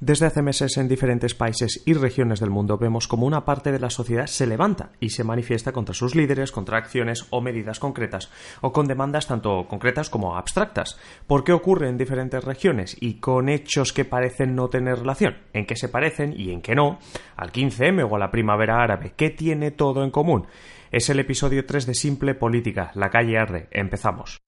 Desde hace meses en diferentes países y regiones del mundo vemos como una parte de la sociedad se levanta y se manifiesta contra sus líderes, contra acciones o medidas concretas, o con demandas tanto concretas como abstractas. ¿Por qué ocurre en diferentes regiones y con hechos que parecen no tener relación? ¿En qué se parecen y en qué no? ¿Al 15M o a la primavera árabe? ¿Qué tiene todo en común? Es el episodio 3 de Simple Política, La calle arde. Empezamos.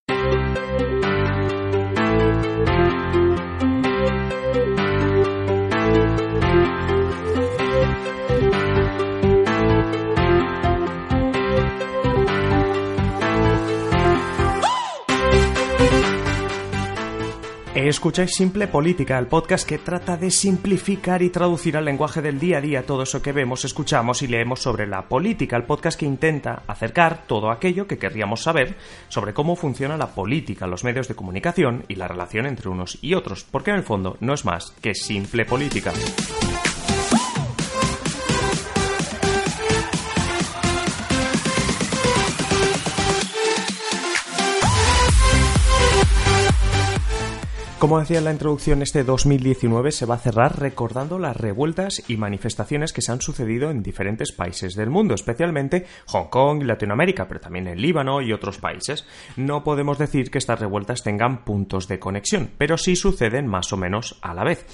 Escucháis Simple Política, el podcast que trata de simplificar y traducir al lenguaje del día a día todo eso que vemos, escuchamos y leemos sobre la política, el podcast que intenta acercar todo aquello que querríamos saber sobre cómo funciona la política, los medios de comunicación y la relación entre unos y otros, porque en el fondo no es más que simple política. Como decía en la introducción, este 2019 se va a cerrar recordando las revueltas y manifestaciones que se han sucedido en diferentes países del mundo, especialmente Hong Kong Latinoamérica, pero también en Líbano y otros países. No podemos decir que estas revueltas tengan puntos de conexión, pero sí suceden más o menos a la vez.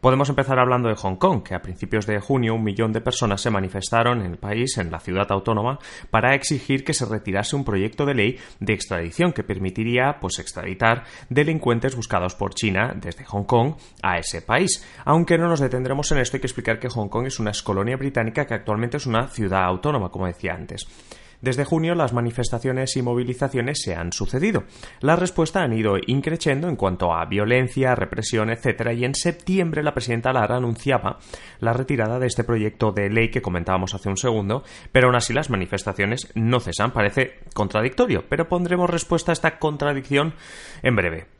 Podemos empezar hablando de Hong Kong, que a principios de junio un millón de personas se manifestaron en el país, en la ciudad autónoma, para exigir que se retirase un proyecto de ley de extradición que permitiría pues extraditar delincuentes buscados por China desde Hong Kong a ese país. Aunque no nos detendremos en esto, hay que explicar que Hong Kong es una excolonia británica que actualmente es una ciudad autónoma, como decía antes. Desde junio las manifestaciones y movilizaciones se han sucedido. La respuesta han ido increciendo en cuanto a violencia, represión, etc. Y en septiembre la presidenta Lara anunciaba la retirada de este proyecto de ley que comentábamos hace un segundo, pero aún así las manifestaciones no cesan. Parece contradictorio, pero pondremos respuesta a esta contradicción en breve.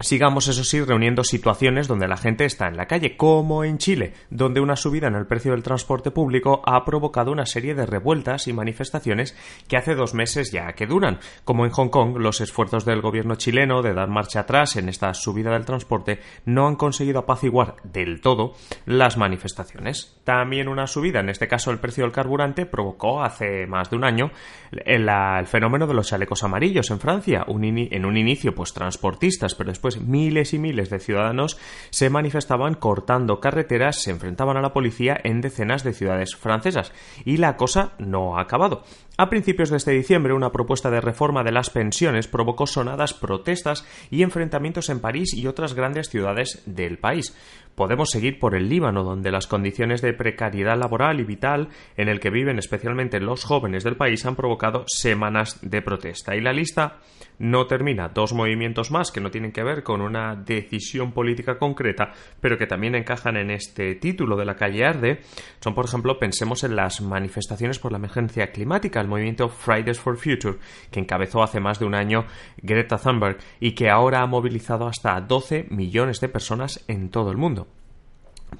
Sigamos, eso sí, reuniendo situaciones donde la gente está en la calle, como en Chile, donde una subida en el precio del transporte público ha provocado una serie de revueltas y manifestaciones que hace dos meses ya que duran. Como en Hong Kong, los esfuerzos del gobierno chileno de dar marcha atrás en esta subida del transporte no han conseguido apaciguar del todo las manifestaciones. También una subida, en este caso el precio del carburante, provocó hace más de un año el, fenómeno de los chalecos amarillos en Francia, en un inicio pues transportistas, pero después miles y miles de ciudadanos se manifestaban cortando carreteras, se enfrentaban a la policía en decenas de ciudades francesas. Y la cosa no ha acabado. A principios de este diciembre, una propuesta de reforma de las pensiones provocó sonadas protestas y enfrentamientos en París y otras grandes ciudades del país. Podemos seguir por el Líbano, donde las condiciones de precariedad laboral y vital en el que viven especialmente los jóvenes del país han provocado semanas de protesta. Y la lista no termina. Dos movimientos más que no tienen que ver con una decisión política concreta, pero que también encajan en este título de la calle Arde, son, por ejemplo, pensemos en las manifestaciones por la emergencia climática, el movimiento Fridays for Future, que encabezó hace más de un año Greta Thunberg y que ahora ha movilizado hasta 12 millones de personas en todo el mundo.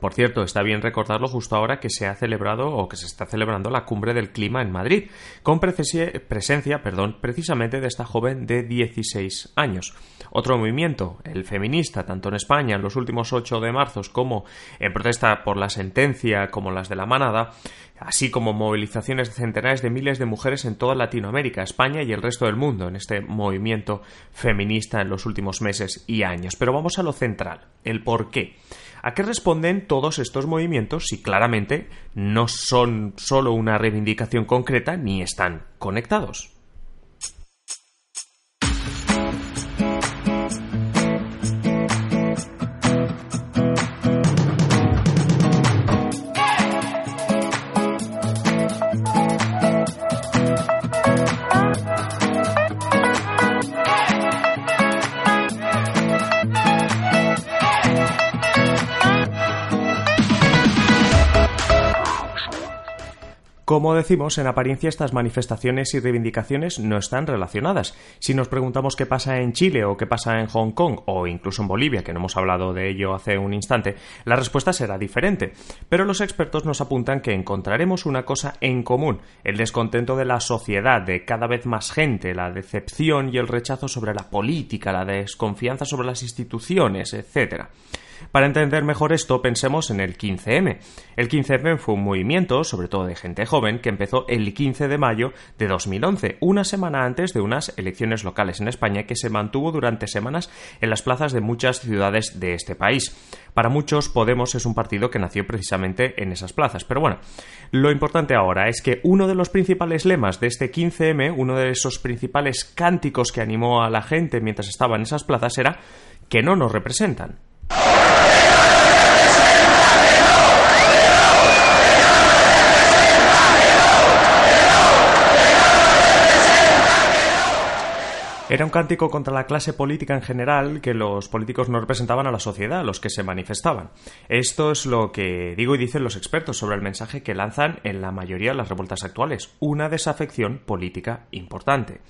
Por cierto, está bien recordarlo justo ahora que se ha celebrado o que se está celebrando la cumbre del clima en Madrid, con presencia, perdón, precisamente de esta joven de 16 años. Otro movimiento, el feminista, tanto en España en los últimos 8 de marzo como en protesta por la sentencia como las de la manada, así como movilizaciones de centenares de miles de mujeres en toda Latinoamérica, España y el resto del mundo en este movimiento feminista en los últimos meses y años. Pero vamos a lo central, el por qué. ¿A qué responden todos estos movimientos si claramente no son solo una reivindicación concreta ni están conectados? Como decimos, en apariencia estas manifestaciones y reivindicaciones no están relacionadas. Si nos preguntamos qué pasa en Chile o qué pasa en Hong Kong o incluso en Bolivia, que no hemos hablado de ello hace un instante, la respuesta será diferente. Pero los expertos nos apuntan que encontraremos una cosa en común, el descontento de la sociedad, de cada vez más gente, la decepción y el rechazo sobre la política, la desconfianza sobre las instituciones, etc. Para entender mejor esto, pensemos en el 15M. El 15M fue un movimiento, sobre todo de gente joven, que empezó el 15 de mayo de 2011, una semana antes de unas elecciones locales en España que se mantuvo durante semanas en las plazas de muchas ciudades de este país. Para muchos, Podemos es un partido que nació precisamente en esas plazas. Pero bueno, lo importante ahora es que uno de los principales lemas de este 15M, uno de esos principales cánticos que animó a la gente mientras estaba en esas plazas era que no nos representan. Era un cántico contra la clase política en general que los políticos no representaban a la sociedad, los que se manifestaban. Esto es lo que digo y dicen los expertos sobre el mensaje que lanzan en la mayoría de las revueltas actuales, una desafección política importante.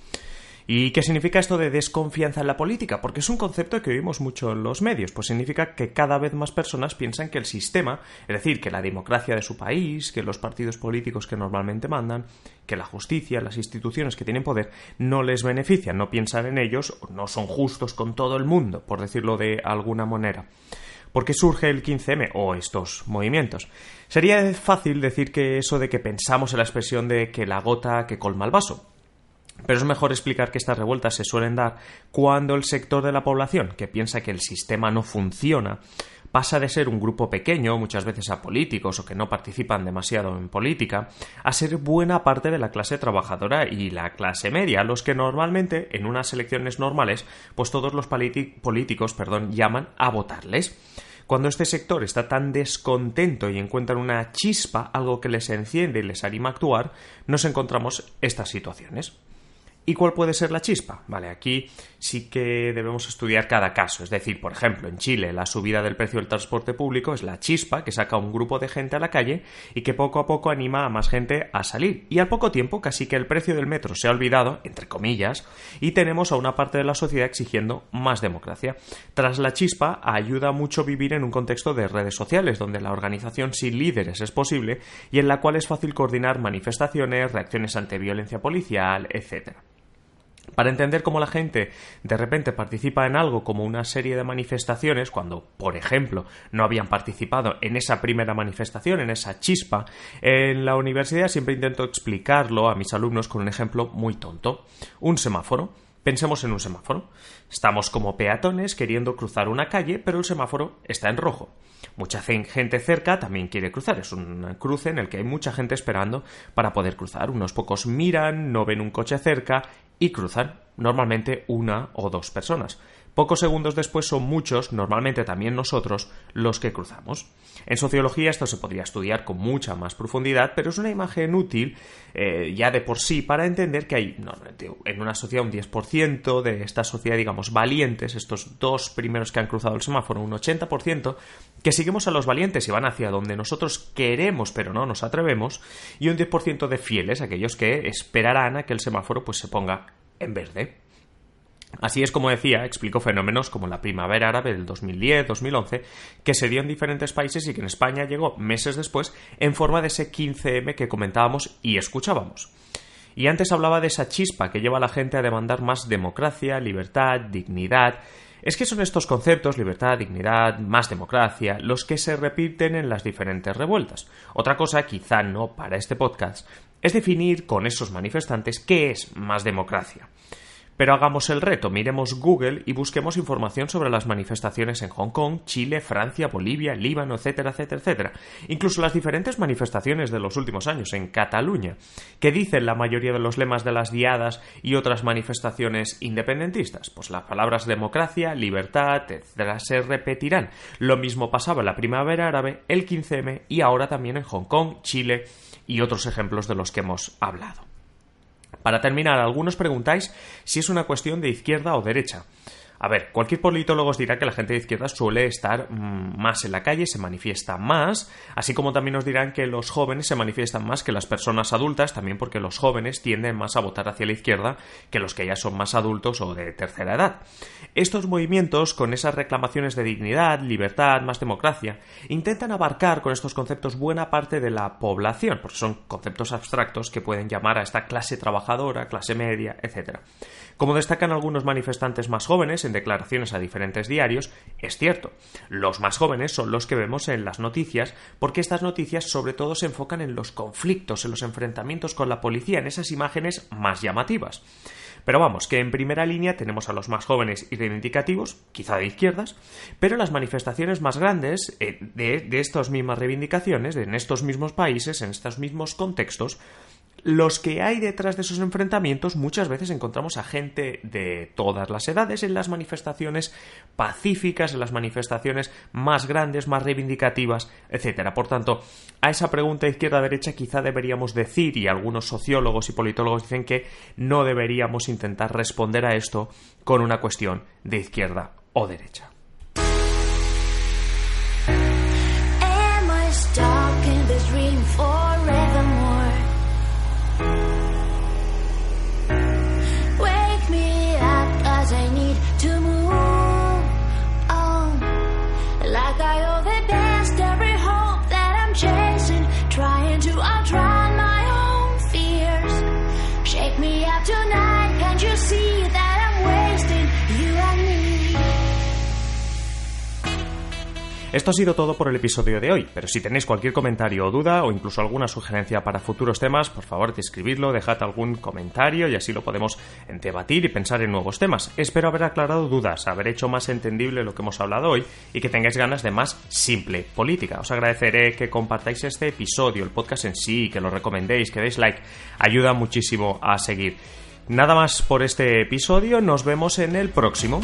¿Y qué significa esto de desconfianza en la política? Porque es un concepto que oímos mucho en los medios, pues significa que cada vez más personas piensan que el sistema, es decir, que la democracia de su país, que los partidos políticos que normalmente mandan, que la justicia, las instituciones que tienen poder, no les benefician, no piensan en ellos, no son justos con todo el mundo, por decirlo de alguna manera. ¿Por qué surge el 15M o estos movimientos? Sería fácil decir que eso de que pensamos en la expresión de que la gota que colma el vaso, pero es mejor explicar que estas revueltas se suelen dar cuando el sector de la población que piensa que el sistema no funciona pasa de ser un grupo pequeño, muchas veces a políticos o que no participan demasiado en política, a ser buena parte de la clase trabajadora y la clase media, los que normalmente en unas elecciones normales, pues todos los políticos, perdón, llaman a votarles. Cuando este sector está tan descontento y encuentran una chispa, algo que les enciende y les anima a actuar, nos encontramos estas situaciones. ¿Y cuál puede ser la chispa? Vale, aquí sí que debemos estudiar cada caso. Es decir, por ejemplo, en Chile la subida del precio del transporte público es la chispa que saca a un grupo de gente a la calle y que poco a poco anima a más gente a salir. Y al poco tiempo casi que el precio del metro se ha olvidado, entre comillas, y tenemos a una parte de la sociedad exigiendo más democracia. Tras la chispa ayuda mucho vivir en un contexto de redes sociales, donde la organización sin líderes es posible y en la cual es fácil coordinar manifestaciones, reacciones ante violencia policial, etc. Para entender cómo la gente de repente participa en algo como una serie de manifestaciones, cuando, por ejemplo, no habían participado en esa primera manifestación, en esa chispa, en la universidad siempre intento explicarlo a mis alumnos con un ejemplo muy tonto. Un semáforo. Pensemos en un semáforo. Estamos como peatones queriendo cruzar una calle, pero el semáforo está en rojo. Mucha gente cerca también quiere cruzar. Es un cruce en el que hay mucha gente esperando para poder cruzar. Unos pocos miran, no ven un coche cerca y cruzan, normalmente una o dos personas. Pocos segundos después son muchos, normalmente también nosotros, los que cruzamos. En sociología esto se podría estudiar con mucha más profundidad, pero es una imagen útil eh, ya de por sí para entender que hay en una sociedad un 10% de esta sociedad, digamos, valientes, estos dos primeros que han cruzado el semáforo, un 80%, que seguimos a los valientes y van hacia donde nosotros queremos pero no nos atrevemos, y un 10% de fieles, aquellos que esperarán a que el semáforo pues se ponga en verde. Así es como decía, explicó fenómenos como la primavera árabe del 2010-2011, que se dio en diferentes países y que en España llegó meses después en forma de ese 15M que comentábamos y escuchábamos. Y antes hablaba de esa chispa que lleva a la gente a demandar más democracia, libertad, dignidad. Es que son estos conceptos, libertad, dignidad, más democracia, los que se repiten en las diferentes revueltas. Otra cosa, quizá no para este podcast, es definir con esos manifestantes qué es más democracia. Pero hagamos el reto, miremos Google y busquemos información sobre las manifestaciones en Hong Kong, Chile, Francia, Bolivia, Líbano, etcétera, etcétera, etcétera. Incluso las diferentes manifestaciones de los últimos años en Cataluña, que dicen la mayoría de los lemas de las diadas y otras manifestaciones independentistas. Pues las palabras democracia, libertad, etcétera, se repetirán. Lo mismo pasaba en la primavera árabe, el 15M y ahora también en Hong Kong, Chile y otros ejemplos de los que hemos hablado. Para terminar, algunos preguntáis si es una cuestión de izquierda o derecha. A ver, cualquier politólogo os dirá que la gente de izquierda suele estar mm, más en la calle, se manifiesta más, así como también os dirán que los jóvenes se manifiestan más que las personas adultas, también porque los jóvenes tienden más a votar hacia la izquierda que los que ya son más adultos o de tercera edad. Estos movimientos, con esas reclamaciones de dignidad, libertad, más democracia, intentan abarcar con estos conceptos buena parte de la población, porque son conceptos abstractos que pueden llamar a esta clase trabajadora, clase media, etc. Como destacan algunos manifestantes más jóvenes en declaraciones a diferentes diarios, es cierto, los más jóvenes son los que vemos en las noticias porque estas noticias sobre todo se enfocan en los conflictos, en los enfrentamientos con la policía, en esas imágenes más llamativas. Pero vamos, que en primera línea tenemos a los más jóvenes y reivindicativos, quizá de izquierdas, pero las manifestaciones más grandes eh, de, de estas mismas reivindicaciones, en estos mismos países, en estos mismos contextos, los que hay detrás de esos enfrentamientos muchas veces encontramos a gente de todas las edades en las manifestaciones pacíficas, en las manifestaciones más grandes, más reivindicativas, etcétera. Por tanto, a esa pregunta izquierda-derecha quizá deberíamos decir, y algunos sociólogos y politólogos dicen que no deberíamos intentar responder a esto con una cuestión de izquierda o derecha. Esto ha sido todo por el episodio de hoy, pero si tenéis cualquier comentario o duda o incluso alguna sugerencia para futuros temas, por favor escribidlo, dejad algún comentario y así lo podemos debatir y pensar en nuevos temas. Espero haber aclarado dudas, haber hecho más entendible lo que hemos hablado hoy y que tengáis ganas de más simple política. Os agradeceré que compartáis este episodio, el podcast en sí, que lo recomendéis, que deis like, ayuda muchísimo a seguir. Nada más por este episodio, nos vemos en el próximo.